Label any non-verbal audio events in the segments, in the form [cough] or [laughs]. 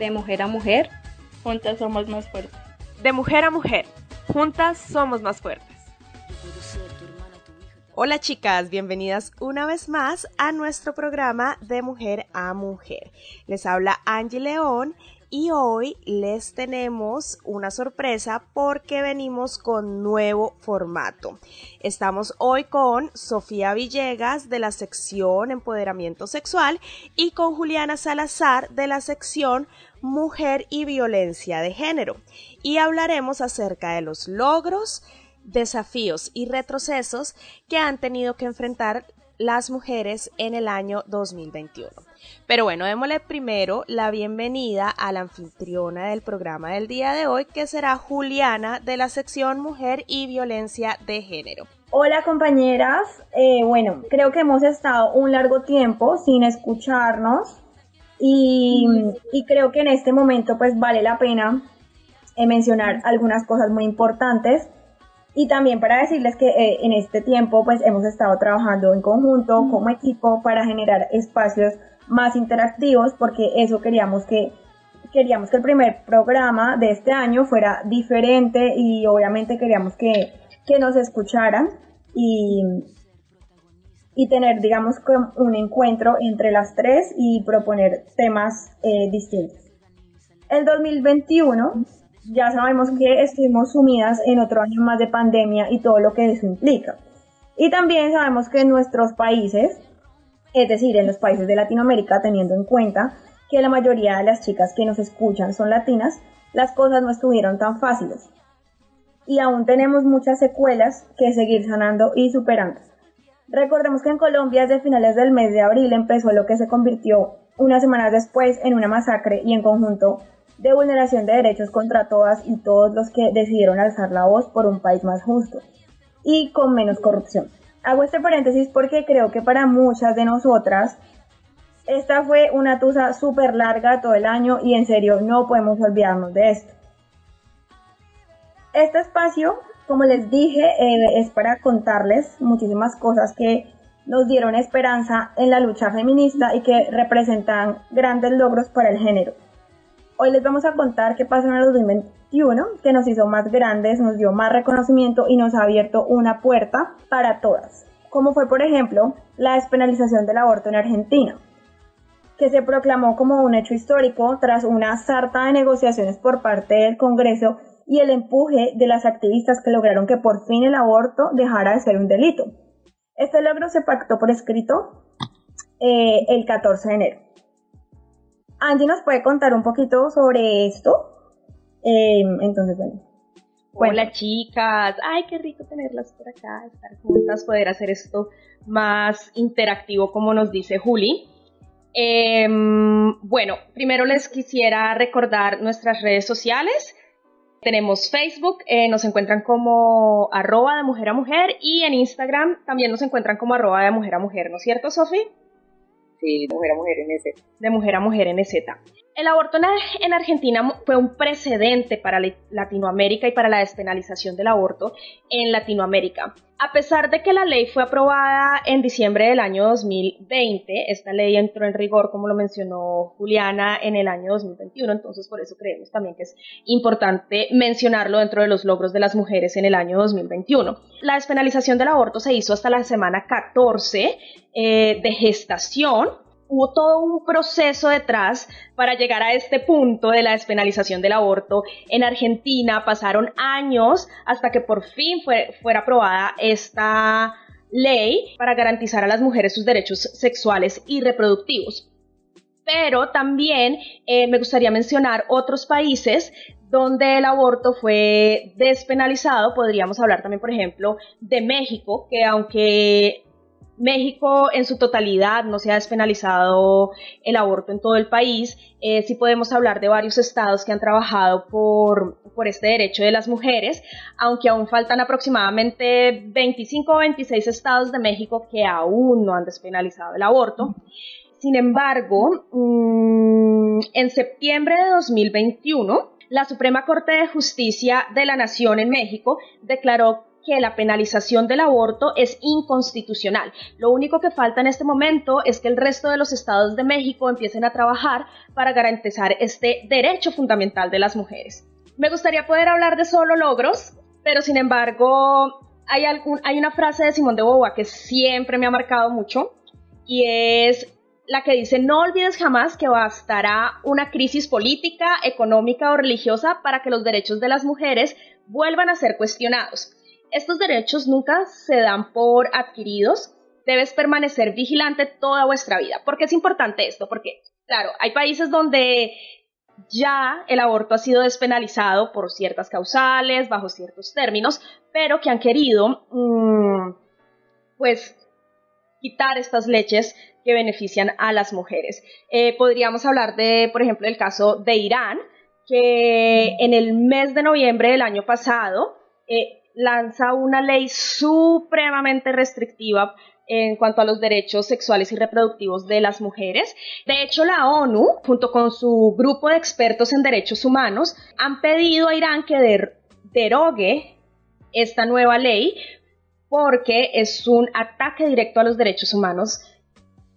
De mujer a mujer, juntas somos más fuertes. De mujer a mujer, juntas somos más fuertes. Hola chicas, bienvenidas una vez más a nuestro programa de Mujer a Mujer. Les habla Angie León y hoy les tenemos una sorpresa porque venimos con nuevo formato. Estamos hoy con Sofía Villegas de la sección Empoderamiento Sexual y con Juliana Salazar de la sección Mujer y Violencia de Género y hablaremos acerca de los logros, desafíos y retrocesos que han tenido que enfrentar las mujeres en el año 2021. Pero bueno, démosle primero la bienvenida a la anfitriona del programa del día de hoy, que será Juliana de la sección Mujer y Violencia de Género. Hola compañeras, eh, bueno, creo que hemos estado un largo tiempo sin escucharnos y, creo que en este momento pues vale la pena eh, mencionar algunas cosas muy importantes y también para decirles que eh, en este tiempo pues hemos estado trabajando en conjunto como equipo para generar espacios más interactivos porque eso queríamos que queríamos que el primer programa de este año fuera diferente y obviamente queríamos que, que nos escucharan y, y tener, digamos, un encuentro entre las tres y proponer temas eh, distintos. El 2021 ya sabemos que estuvimos sumidas en otro año más de pandemia y todo lo que eso implica. Y también sabemos que en nuestros países, es decir, en los países de Latinoamérica, teniendo en cuenta que la mayoría de las chicas que nos escuchan son latinas, las cosas no estuvieron tan fáciles. Y aún tenemos muchas secuelas que seguir sanando y superando. Recordemos que en Colombia desde finales del mes de abril empezó lo que se convirtió unas semanas después en una masacre y en conjunto de vulneración de derechos contra todas y todos los que decidieron alzar la voz por un país más justo y con menos corrupción. Hago este paréntesis porque creo que para muchas de nosotras esta fue una tusa súper larga todo el año y en serio no podemos olvidarnos de esto. Este espacio, como les dije, eh, es para contarles muchísimas cosas que nos dieron esperanza en la lucha feminista y que representan grandes logros para el género. Hoy les vamos a contar qué pasó en el 2021, que nos hizo más grandes, nos dio más reconocimiento y nos ha abierto una puerta para todas. Como fue, por ejemplo, la despenalización del aborto en Argentina, que se proclamó como un hecho histórico tras una sarta de negociaciones por parte del Congreso y el empuje de las activistas que lograron que por fin el aborto dejara de ser un delito. Este logro se pactó por escrito eh, el 14 de enero. Angie nos puede contar un poquito sobre esto. Em, entonces, bueno. Hola chicas, ay qué rico tenerlas por acá, estar juntas, poder hacer esto más interactivo como nos dice Juli. Em, bueno, primero les quisiera recordar nuestras redes sociales. Tenemos Facebook, eh, nos encuentran como arroba de mujer a mujer y en Instagram también nos encuentran como arroba de mujer a mujer, ¿no es cierto, Sofi? De mujer a mujer en ese. De mujer a mujer en Z. El aborto en Argentina fue un precedente para Latinoamérica y para la despenalización del aborto en Latinoamérica. A pesar de que la ley fue aprobada en diciembre del año 2020, esta ley entró en rigor, como lo mencionó Juliana, en el año 2021, entonces por eso creemos también que es importante mencionarlo dentro de los logros de las mujeres en el año 2021. La despenalización del aborto se hizo hasta la semana 14 eh, de gestación hubo todo un proceso detrás para llegar a este punto de la despenalización del aborto. En Argentina pasaron años hasta que por fin fue, fuera aprobada esta ley para garantizar a las mujeres sus derechos sexuales y reproductivos. Pero también eh, me gustaría mencionar otros países donde el aborto fue despenalizado. Podríamos hablar también, por ejemplo, de México, que aunque México en su totalidad no se ha despenalizado el aborto en todo el país, eh, sí podemos hablar de varios estados que han trabajado por, por este derecho de las mujeres, aunque aún faltan aproximadamente 25 o 26 estados de México que aún no han despenalizado el aborto. Sin embargo, mm, en septiembre de 2021, la Suprema Corte de Justicia de la Nación en México declaró que la penalización del aborto es inconstitucional. Lo único que falta en este momento es que el resto de los estados de México empiecen a trabajar para garantizar este derecho fundamental de las mujeres. Me gustaría poder hablar de solo logros, pero sin embargo hay, una frase de Simón de Beauvoir que siempre me ha marcado mucho y es la que dice no olvides jamás que bastará una crisis política, económica o religiosa para que los derechos de las mujeres vuelvan a ser cuestionados. Estos derechos nunca se dan por adquiridos. Debes permanecer vigilante toda vuestra vida. ¿Por qué es importante esto? Porque, claro, hay países donde ya el aborto ha sido despenalizado por ciertas causales, bajo ciertos términos, pero que han querido, mm, pues, quitar estas leches que benefician a las mujeres. Eh, podríamos hablar de, por ejemplo, el caso de Irán, que en el mes de noviembre del año pasado eh, lanza una ley supremamente restrictiva en cuanto a los derechos sexuales y reproductivos de las mujeres. De hecho, la ONU, junto con su grupo de expertos en derechos humanos, han pedido a Irán que derogue esta nueva ley porque es un ataque directo a los derechos humanos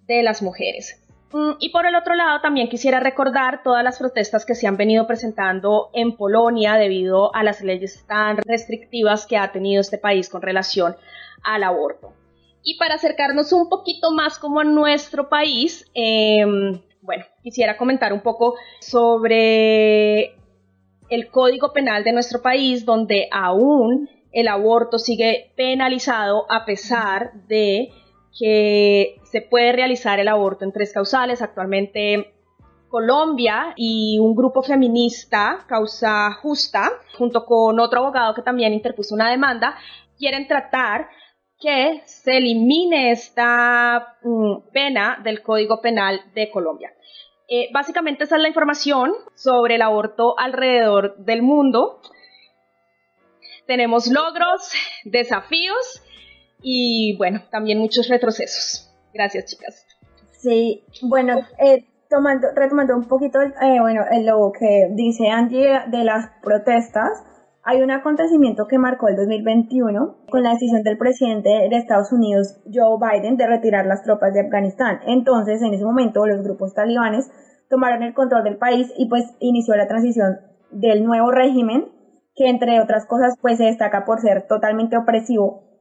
de las mujeres. Mm, y por el otro lado, también quisiera recordar todas las protestas que se han venido presentando en Polonia debido a las leyes tan restrictivas que ha tenido este país con relación al aborto. Y para acercarnos un poquito más como a nuestro país, em, bueno, quisiera comentar un poco sobre el Código Penal de nuestro país, donde aún el aborto sigue penalizado a pesar de que se puede realizar el aborto en tres causales. Actualmente Colombia y un grupo feminista, Causa Justa, junto con otro abogado que también interpuso una demanda, quieren tratar que se elimine esta mm, pena del Código Penal de Colombia. Eh, básicamente esa es la información sobre el aborto alrededor del mundo. Tenemos logros, desafíos y bueno, también muchos retrocesos. Gracias, chicas. Sí, bueno, eh, tomando, retomando un poquito eh, bueno, lo que dice Angie de las protestas, hay un acontecimiento que marcó el 2021 con la decisión del presidente de Estados Unidos, Joe Biden, de retirar las tropas de Afganistán. Entonces, en ese momento, los grupos talibanes tomaron el control del país y pues inició la transición del nuevo régimen, que entre otras cosas pues se destaca por ser totalmente opresivo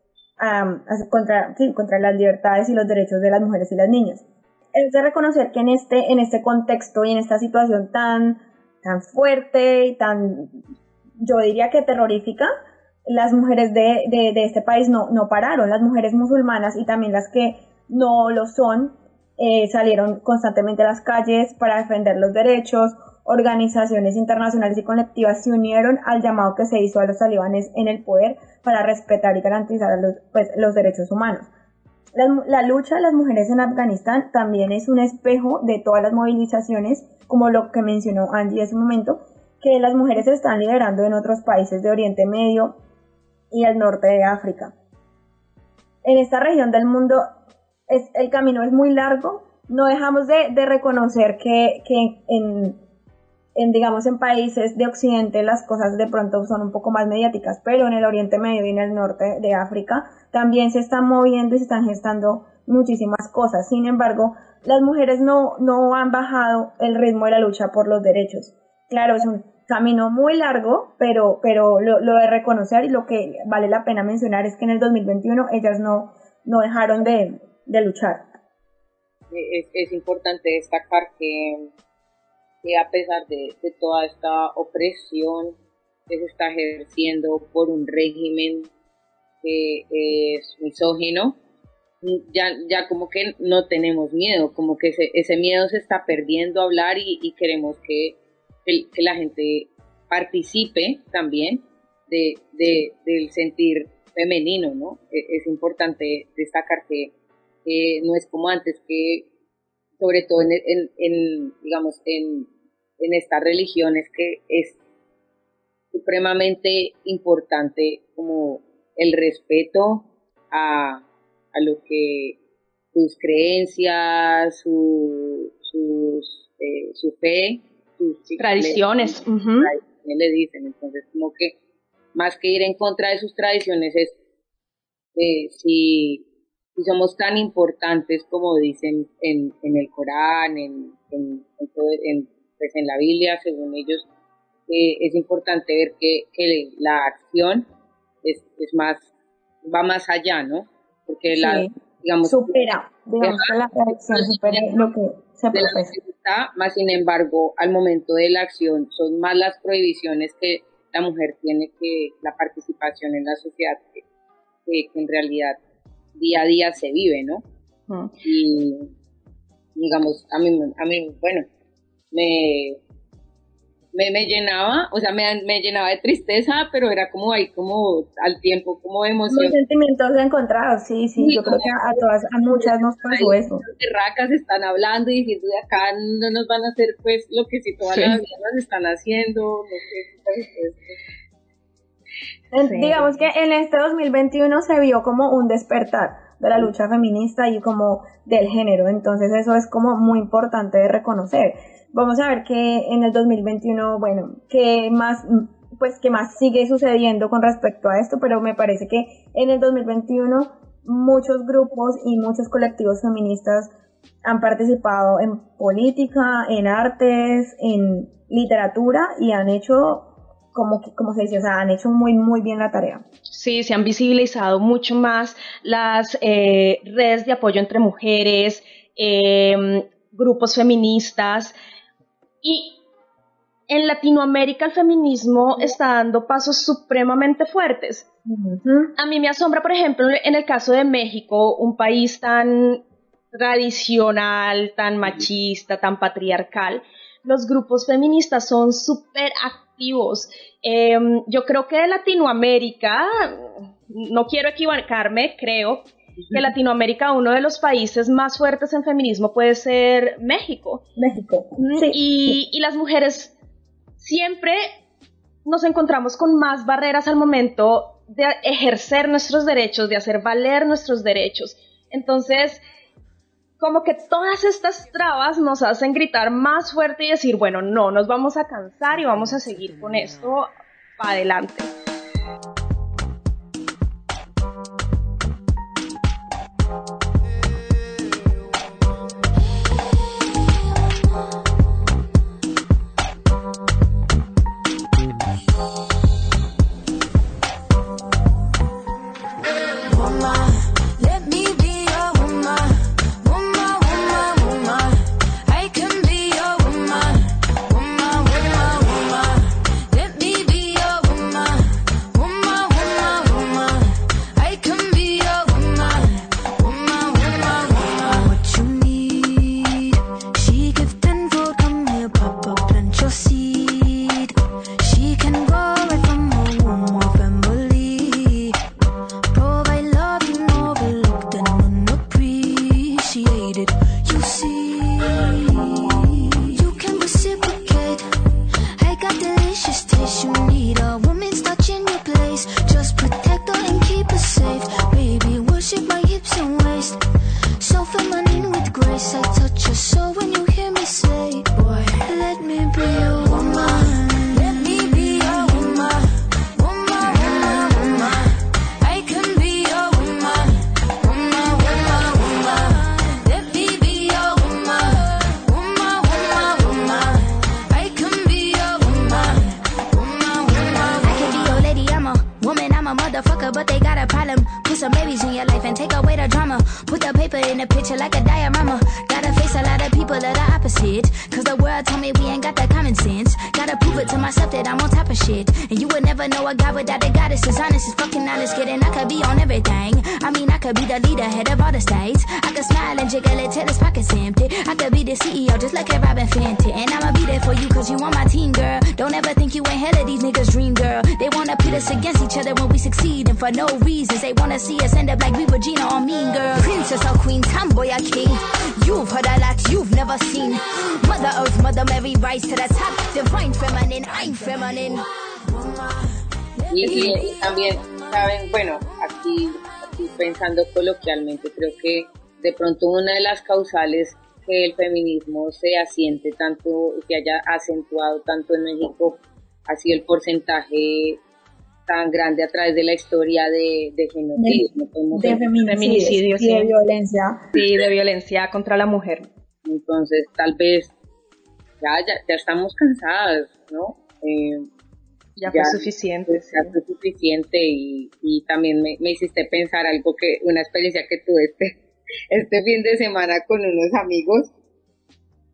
contra, sí, contra las libertades y los derechos de las mujeres y las niñas. Es de reconocer que en este, en este contexto y en esta situación tan, tan fuerte y tan, yo diría que terrorífica, las mujeres de, de, de este país no, no pararon, las mujeres musulmanas y también las que no lo son, eh, salieron constantemente a las calles para defender los derechos, organizaciones internacionales y colectivas se unieron al llamado que se hizo a los talibanes en el poder para respetar y garantizar los, pues, los derechos humanos. La, lucha de las mujeres en Afganistán también es un espejo de todas las movilizaciones, como lo que mencionó Angie hace un momento, que las mujeres están liderando en otros países de Oriente Medio y el norte de África. En esta región del mundo es, el camino es muy largo, no dejamos de, de reconocer que, que en, en, digamos, en países de Occidente las cosas de pronto son un poco más mediáticas, pero en el Oriente Medio y en el norte de África también se están moviendo y se están gestando muchísimas cosas. Sin embargo, las mujeres no, no han bajado el ritmo de la lucha por los derechos. Claro, es un camino muy largo, pero, pero lo, de reconocer y lo que vale la pena mencionar es que en el 2021 ellas no, no dejaron de, de luchar. Es importante destacar que que a pesar de, toda esta opresión que se está ejerciendo por un régimen que es misógino, ya, ya como que no tenemos miedo, como que ese, ese miedo se está perdiendo a hablar y, queremos que, que, la gente participe también de, de, del sentir femenino, ¿no? E, es, importante destacar que, no es como antes que, sobre todo en, en, digamos, en, en estas religiones que es supremamente importante como el respeto a, a lo que sus creencias, su, sus, eh, su fe, sus tradiciones. Le, le dicen, entonces como que más que ir en contra de sus tradiciones es eh, si, si, somos tan importantes como dicen en, en el Corán, en, en, en, pues en la Biblia, según ellos, eh, es importante ver que, que la acción es, es, más, va más allá, ¿no? Porque la, digamos, supera, digamos la reacción supera lo que se profesa. Más sin embargo, al momento de la acción son más las prohibiciones que la mujer tiene que la participación en la sociedad que, en realidad día a día se vive, ¿no? Y digamos, a mí, a mí, bueno, me, me, me llenaba, o sea, me, me, llenaba de tristeza, pero era como ahí, como al tiempo, como emoción. Los sentimientos encontrados, sí, sí, yo creo que a todas, a muchas nos pasó eso. Las racas están hablando y diciendo de acá no nos van a hacer pues lo que si toda la vida nos están haciendo, lo que pues, Digamos que en este 2021 se vio como un despertar de la lucha feminista y como del género, entonces eso es como muy importante de reconocer vamos a ver que en el 2021, bueno, qué más, pues qué más sigue sucediendo con respecto a esto, pero me parece que en el 2021 muchos grupos y muchos colectivos feministas han participado en política, en artes, en literatura y han hecho como, como se dice, o sea, han hecho muy, muy bien la tarea. Sí, se han visibilizado mucho más las eh, redes de apoyo entre mujeres, eh, grupos feministas, y en Latinoamérica el feminismo está dando pasos supremamente fuertes. A mí me asombra, por ejemplo, en el caso de México, un país tan tradicional, tan machista, tan patriarcal, los grupos feministas son súper activos. Em, yo creo que de Latinoamérica, no quiero equivocarme, creo que Latinoamérica, uno de los países más fuertes en feminismo puede ser México. México. y, y las mujeres siempre nos encontramos con más barreras al momento de ejercer nuestros derechos, de hacer valer nuestros derechos. Entonces, como que todas estas trabas nos hacen gritar más fuerte y decir, bueno, no, nos vamos a cansar y vamos a seguir con esto para adelante. a picture like a diorama. Gotta face a lot of people of the opposite. Cause the world told me we ain't got that common sense. Gotta prove it to myself that I'm on top of shit. And you would never know a guy without a goddess. As honest as fucking honest, kidding. I could be on everything. I mean, I could be the leader, head of all the states. I could smile and jiggle it till his pockets empty. I could be the CEO, just like a Robin Fenty. And I'ma be there for you cause you on my team, girl. Don't ever think you ain't hell of these niggas against each other when we succeed, and for no reasons. They wanna see us end up like we or Girl. Princess or Queen, tomboy or king. You've heard a lot you've never seen. Mother Earth, Mother Mary, rise to the top. Divine feminine, I'm feminine. Y, también, saben, bueno, aquí, pensando coloquialmente, creo que de pronto una de las causales que el feminismo se asiente tanto, se haya acentuado tanto en México, ha sido el porcentaje tan grande a través de la historia de, de genocidio. De, feminicidio, sí. de violencia. Sí, de violencia contra la mujer. Entonces, tal vez ya, ya, estamos cansadas, ¿no? Eh, ya, fue suficiente. Ya fue suficiente y, y también me, me, hiciste pensar algo que, una experiencia que tuve este, [laughs] este fin de semana con unos amigos.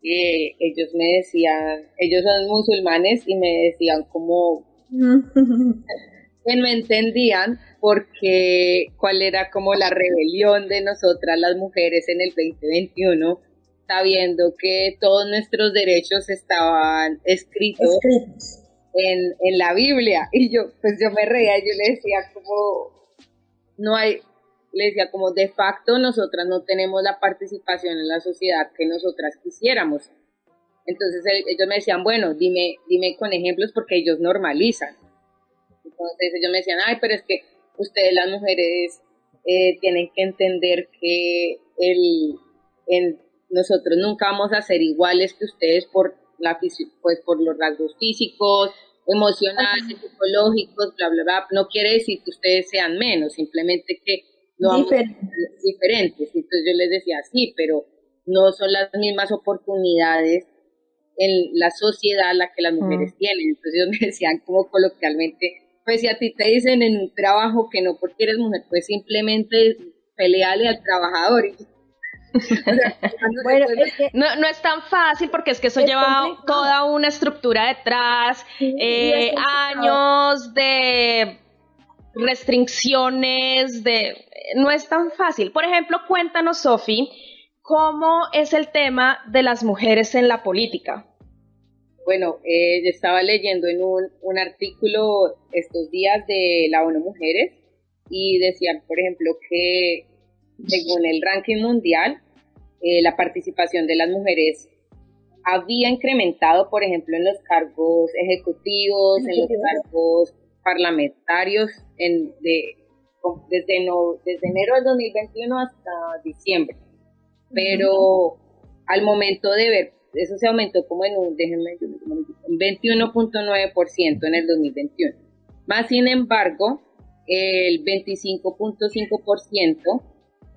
Eh, ellos me decían, ellos son musulmanes y me decían como que [laughs] no entendían porque cuál era como la rebelión de nosotras las mujeres en el 2021, sabiendo que todos nuestros derechos estaban escritos, En, en la Biblia. Y yo, pues yo me reía, yo le decía como, no hay, le decía como de facto nosotras no tenemos la participación en la sociedad que nosotras quisiéramos. Entonces ellos me decían, bueno, dime, dime con ejemplos porque ellos normalizan. Entonces ellos me decían, ay, pero es que ustedes las mujeres eh, tienen que entender que el, nosotros nunca vamos a ser iguales que ustedes por, la, pues, por los rasgos físicos, emocionales, psicológicos, bla, bla, bla. No quiere decir que ustedes sean menos, simplemente que no diferentes. Entonces yo les decía, sí, pero no son las mismas oportunidades en la sociedad la que las mujeres tienen. Entonces ellos [laughs] me decían como coloquialmente, pues si a ti te dicen en un trabajo que no porque eres mujer, pues simplemente peleale al trabajador. [laughs] bueno, no, es tan fácil porque es que eso lleva toda una estructura detrás, eh, años de restricciones, de no es tan fácil. Por ejemplo, cuéntanos, Sofi, cómo es el tema de las mujeres en la política. Bueno, eh, estaba leyendo en un, artículo estos días de la ONU Mujeres y decían, por ejemplo, que según el ranking mundial, eh, la participación de las mujeres había incrementado, por ejemplo, en los cargos ejecutivos, en los cargos parlamentarios en, de, desde, no, desde enero del 2021 hasta diciembre. Pero al momento de ver, eso se aumentó como en un, déjenme, 21.9% en el 2021. Más sin embargo, el 25.5%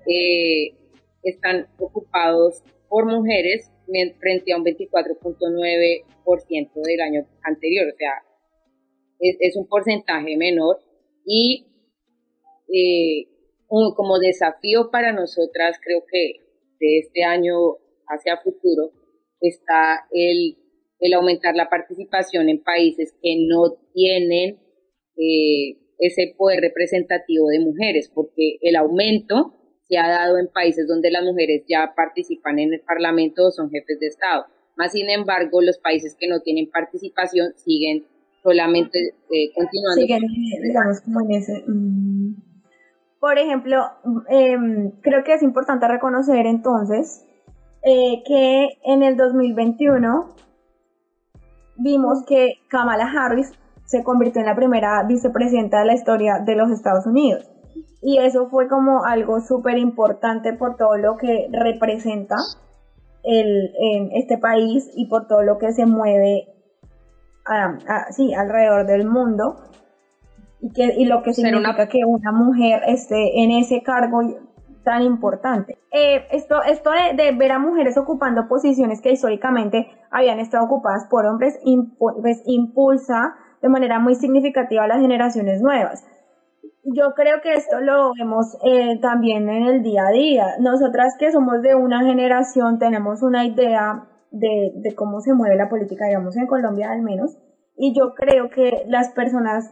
eh, están ocupados por mujeres frente a un 24.9% del año anterior. O sea, es, es un porcentaje menor y eh, como desafío para nosotras, creo que de este año hacia futuro, está el, el aumentar la participación en países que no tienen eh, ese poder representativo de mujeres, porque el aumento se ha dado en países donde las mujeres ya participan en el Parlamento o son jefes de Estado. Más sin embargo, los países que no tienen participación siguen solamente eh, continuando. Siguen, digamos, como en ese... Mm, por ejemplo, em, creo que es importante reconocer entonces eh, que en el 2021 vimos que Kamala Harris se convirtió en la primera vicepresidenta de la historia de los Estados Unidos. Y eso fue como algo súper importante por todo lo que representa el, en este país y por todo lo que se mueve sí, alrededor del mundo y, que, y lo que significa que una mujer esté en ese cargo tan importante. Eh, esto esto de, ver a mujeres ocupando posiciones que históricamente habían estado ocupadas por hombres pues, impulsa de manera muy significativa a las generaciones nuevas. Yo creo que esto lo vemos eh, también en el día a día. Nosotras que somos de una generación tenemos una idea de, de cómo se mueve la política, digamos, en Colombia al menos. Y yo creo que las personas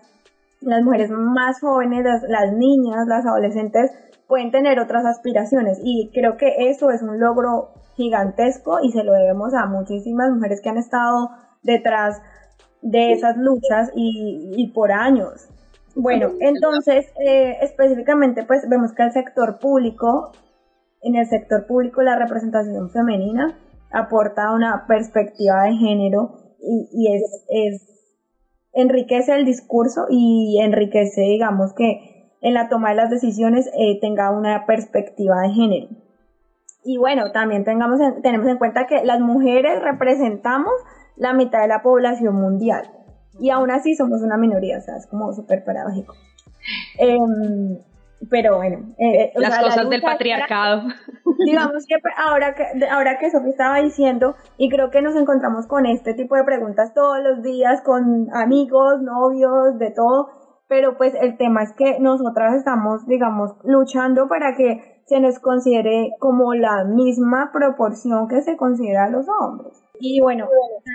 las mujeres más jóvenes, las, niñas, las adolescentes, pueden tener otras aspiraciones. Y creo que eso es un logro gigantesco y se lo debemos a muchísimas mujeres que han estado detrás de esas luchas y, por años. Bueno, entonces, eh, específicamente, pues vemos que el sector público, en el sector público la representación femenina aporta una perspectiva de género y, y es, es, enriquece el discurso y enriquece, digamos, que en la toma de las decisiones eh, tenga una perspectiva de género. Y bueno, también tengamos tenemos en cuenta que las mujeres representamos la mitad de la población mundial y aún así somos una minoría, o sea, es como súper paradójico. Em, pero bueno, eh, eh, las cosas del patriarcado. digamos que ahora que ahora que Sofía estaba diciendo y creo que nos encontramos con este tipo de preguntas todos los días con amigos, novios, de todo, pero pues el tema es que nosotras estamos, digamos, luchando para que se nos considere como la misma proporción que se considera a los hombres. Y bueno,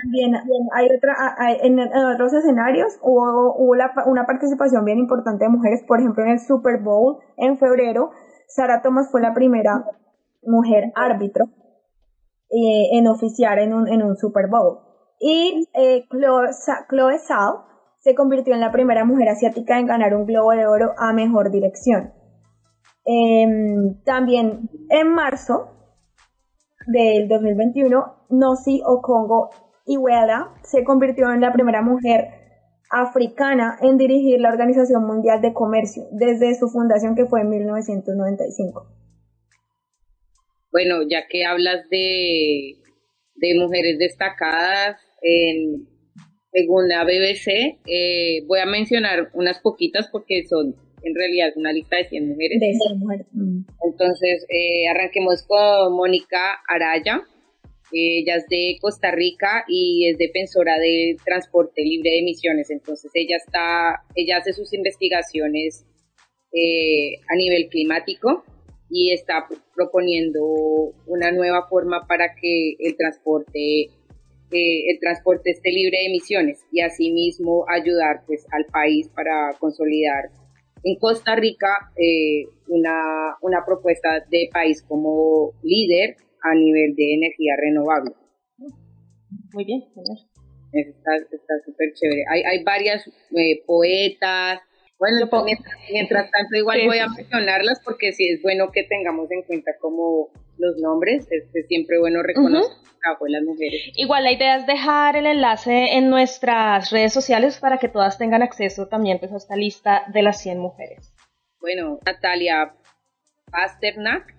también hay otra, en, otros escenarios hubo, una participación bien importante de mujeres, por ejemplo en el Super Bowl en febrero, Sara Thomas fue la primera mujer árbitro eh, en oficiar en un, en un Super Bowl. Y eh, Chloe, Chloe se convirtió en la primera mujer asiática en ganar un Globo de Oro a Mejor Dirección. Em, también en marzo del 2021, Nosi Okongo Iweala se convirtió en la primera mujer africana en dirigir la Organización Mundial de Comercio desde su fundación que fue en 1995. Bueno, ya que hablas de, de mujeres destacadas en, según la BBC, eh, voy a mencionar unas poquitas porque son en realidad una lista de 100 mujeres. De 100 mujeres. Entonces, eh, arranquemos con Mónica Araya. Ella es de Costa Rica y es defensora del transporte libre de emisiones. Entonces, ella está, ella hace sus investigaciones eh, a nivel climático y está proponiendo una nueva forma para que el transporte eh, el transporte esté libre de emisiones y asimismo ayudar pues al país para consolidar en Costa Rica eh, una, una propuesta de país como líder a nivel de energía renovable. Muy bien, Está súper chévere. Hay, hay varias eh, poetas. Bueno, mientras, tanto igual voy a mencionarlas porque sí es bueno que tengamos en cuenta como los nombres, es, siempre bueno reconocer el trabajo de las mujeres. Igual la idea es dejar el enlace en nuestras redes sociales para que todas tengan acceso también pues, a esta lista de las 100 mujeres. Bueno, Natalia Pasternak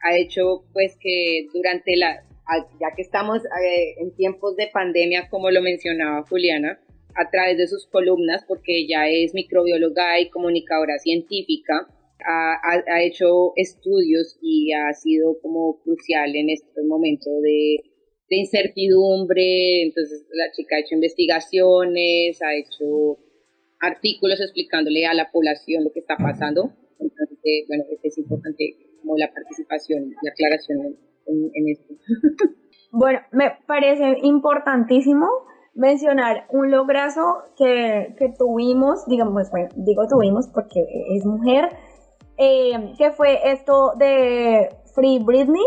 ha hecho pues que durante la, ya que estamos eh, en tiempos de pandemia, como lo mencionaba Juliana, a través de sus columnas, porque ella es microbióloga y comunicadora científica, ha, hecho estudios y ha sido como crucial en este momento de, incertidumbre. Entonces la chica ha hecho investigaciones, ha hecho artículos explicándole a la población lo que está pasando. Entonces, bueno, es importante como la participación y aclaración en, esto. [laughs] Bueno, me parece importantísimo mencionar un lograzo que, que tuvimos, digamos, bueno, digo tuvimos porque es mujer, eh, que fue esto de Free Britney.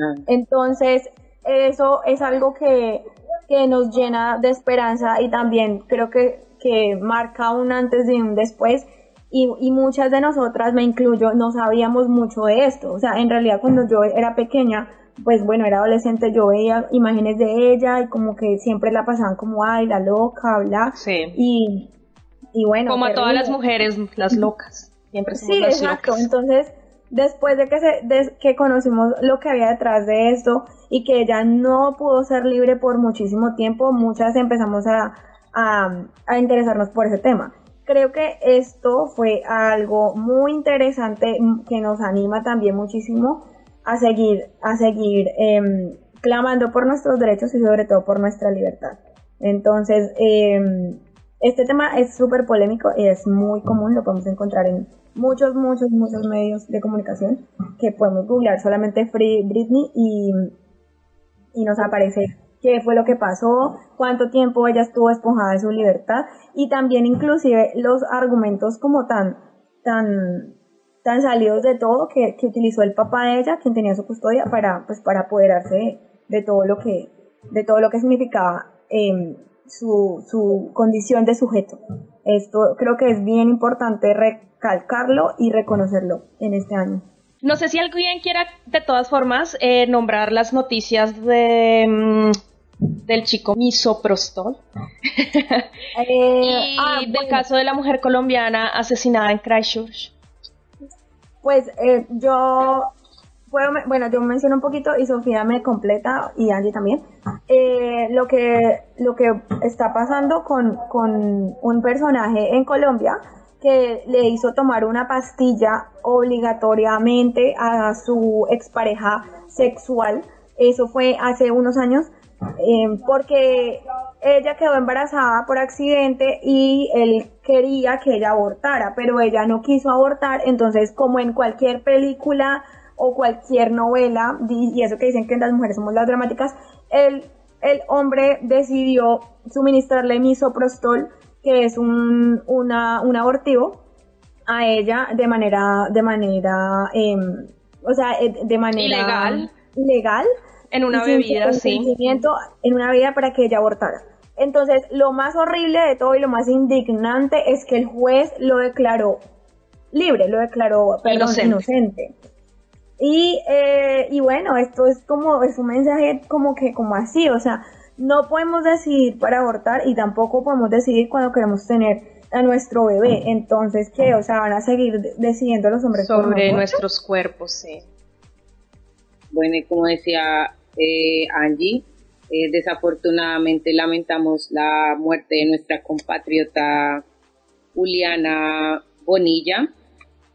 Ah. Entonces, eso es algo que, que, nos llena de esperanza y también creo que, que marca un antes y un después. Y, y, muchas de nosotras, me incluyo, no sabíamos mucho de esto. O sea, en realidad cuando yo era pequeña, pues bueno, era adolescente, yo veía imágenes de ella y como que siempre la pasaban como, ay, la loca, bla. Sí. Y, y bueno. Como a todas las mujeres, las locas sí, exacto. Entonces, después de que, se, que conocimos lo que había detrás de esto y que ella no pudo ser libre por muchísimo tiempo, muchas empezamos a, a, interesarnos por ese tema. Creo que esto fue algo muy interesante que nos anima también muchísimo a seguir, a seguir em, clamando por nuestros derechos y sobre todo por nuestra libertad. Entonces, em, este tema es súper polémico y es muy común, lo podemos encontrar en muchos, muchos, muchos medios de comunicación que podemos googlear solamente Free Britney y, y nos aparece qué fue lo que pasó, cuánto tiempo ella estuvo despojada de su libertad y también inclusive los argumentos como tan, tan, tan salidos de todo que, que utilizó el papá de ella, quien tenía su custodia, para, pues, para apoderarse de, todo lo que, de todo lo que significaba eh, su, su condición de sujeto. Esto creo que es bien importante recalcarlo y reconocerlo en este año. No sé si alguien quiera, de todas formas, eh, nombrar las noticias de mm, del chico misoprostol [laughs] Eh, y ah, del bueno, caso de la mujer colombiana asesinada en Christchurch. Pues eh, yo bueno, yo menciono un poquito y Sofía me completa y Angie también. Eh, lo que lo que está pasando con, con un personaje en Colombia que le hizo tomar una pastilla obligatoriamente a su expareja sexual. Eso fue hace unos años eh, porque ella quedó embarazada por accidente y él quería que ella abortara, pero ella no quiso abortar, entonces como en cualquier película o cualquier novela, y eso que dicen que las mujeres somos las dramáticas, el, el hombre decidió suministrarle misoprostol, que es un, una, un abortivo, a ella de manera, de manera, em, o sea, eh, de manera Ilegal. ilegal En una bebida, sí. en una bebida para que ella abortara. Entonces, lo más horrible de todo y lo más indignante es que el juez lo declaró libre, lo declaró perdón, Inocente. inocente. Y, eh, y bueno, esto es como, es un mensaje como que, como así, o sea, no podemos decidir para abortar y tampoco podemos decidir cuando queremos tener a nuestro bebé. Entonces, ¿qué? O sea, van a seguir de- decidiendo los hombres Sobre nuestros cuerpos, sí. Bueno, y como decía eh, Angie, eh, desafortunadamente lamentamos la muerte de nuestra compatriota Juliana Bonilla,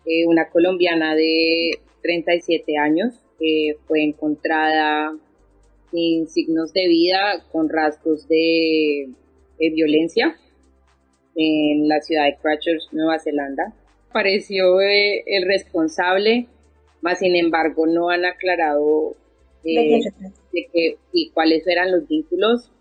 eh, una colombiana de 37 años, fue encontrada sin signos de vida, con rasgos de, de violencia en la ciudad de Christchurch, Nueva Zelanda. Pareció eh, el responsable, más sin embargo no han aclarado ¿De qué eh, de que y cuáles eran los vínculos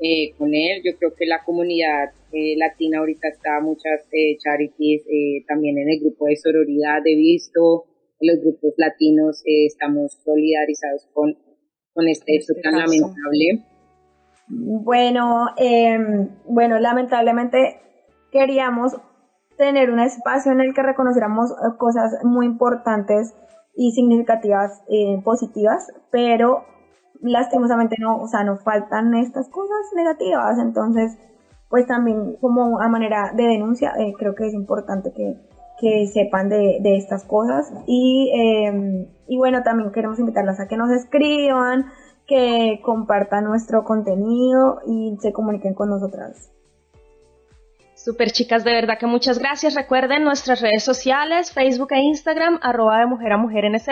eh, con él. Yo creo que la comunidad eh, latina ahorita está muchas eh, charities eh, también en el grupo de sororidad de visto, los grupos latinos eh, estamos solidarizados con, con este hecho Este tan caso. lamentable. Bueno, em, bueno, lamentablemente queríamos tener un espacio en el que reconociéramos eh, cosas muy importantes y significativas, eh, positivas, pero lastimosamente no, o sea, nos faltan estas cosas negativas, entonces, pues también como a manera de denuncia, eh, creo que es importante que, que sepan de, de estas cosas y, em, y bueno, también queremos invitarlas a que nos escriban, que compartan nuestro contenido y se comuniquen con nosotras. Super chicas, de verdad que muchas gracias. Recuerden nuestras redes sociales, Facebook e Instagram, arroba de mujer a mujer NZ,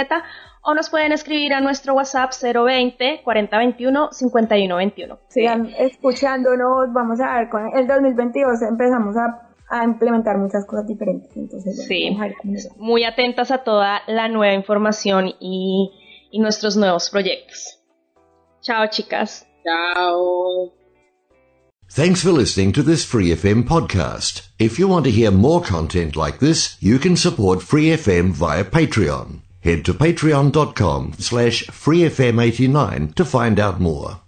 o nos pueden escribir a nuestro WhatsApp 020 4021 5121. Sigan escuchándonos, vamos a ver, con el 2022 empezamos a, a implementar muchas cosas diferentes, entonces Sí. vamos a ver cómo nos va. Muy atentas a toda la nueva información y, y nuestros nuevos proyectos. Chao chicas. Chao. Thanks for listening to this Free FM podcast. If you want to hear more content like this, you can support Free FM via Patreon. Head to patreon.com slash freefm89 to find out more.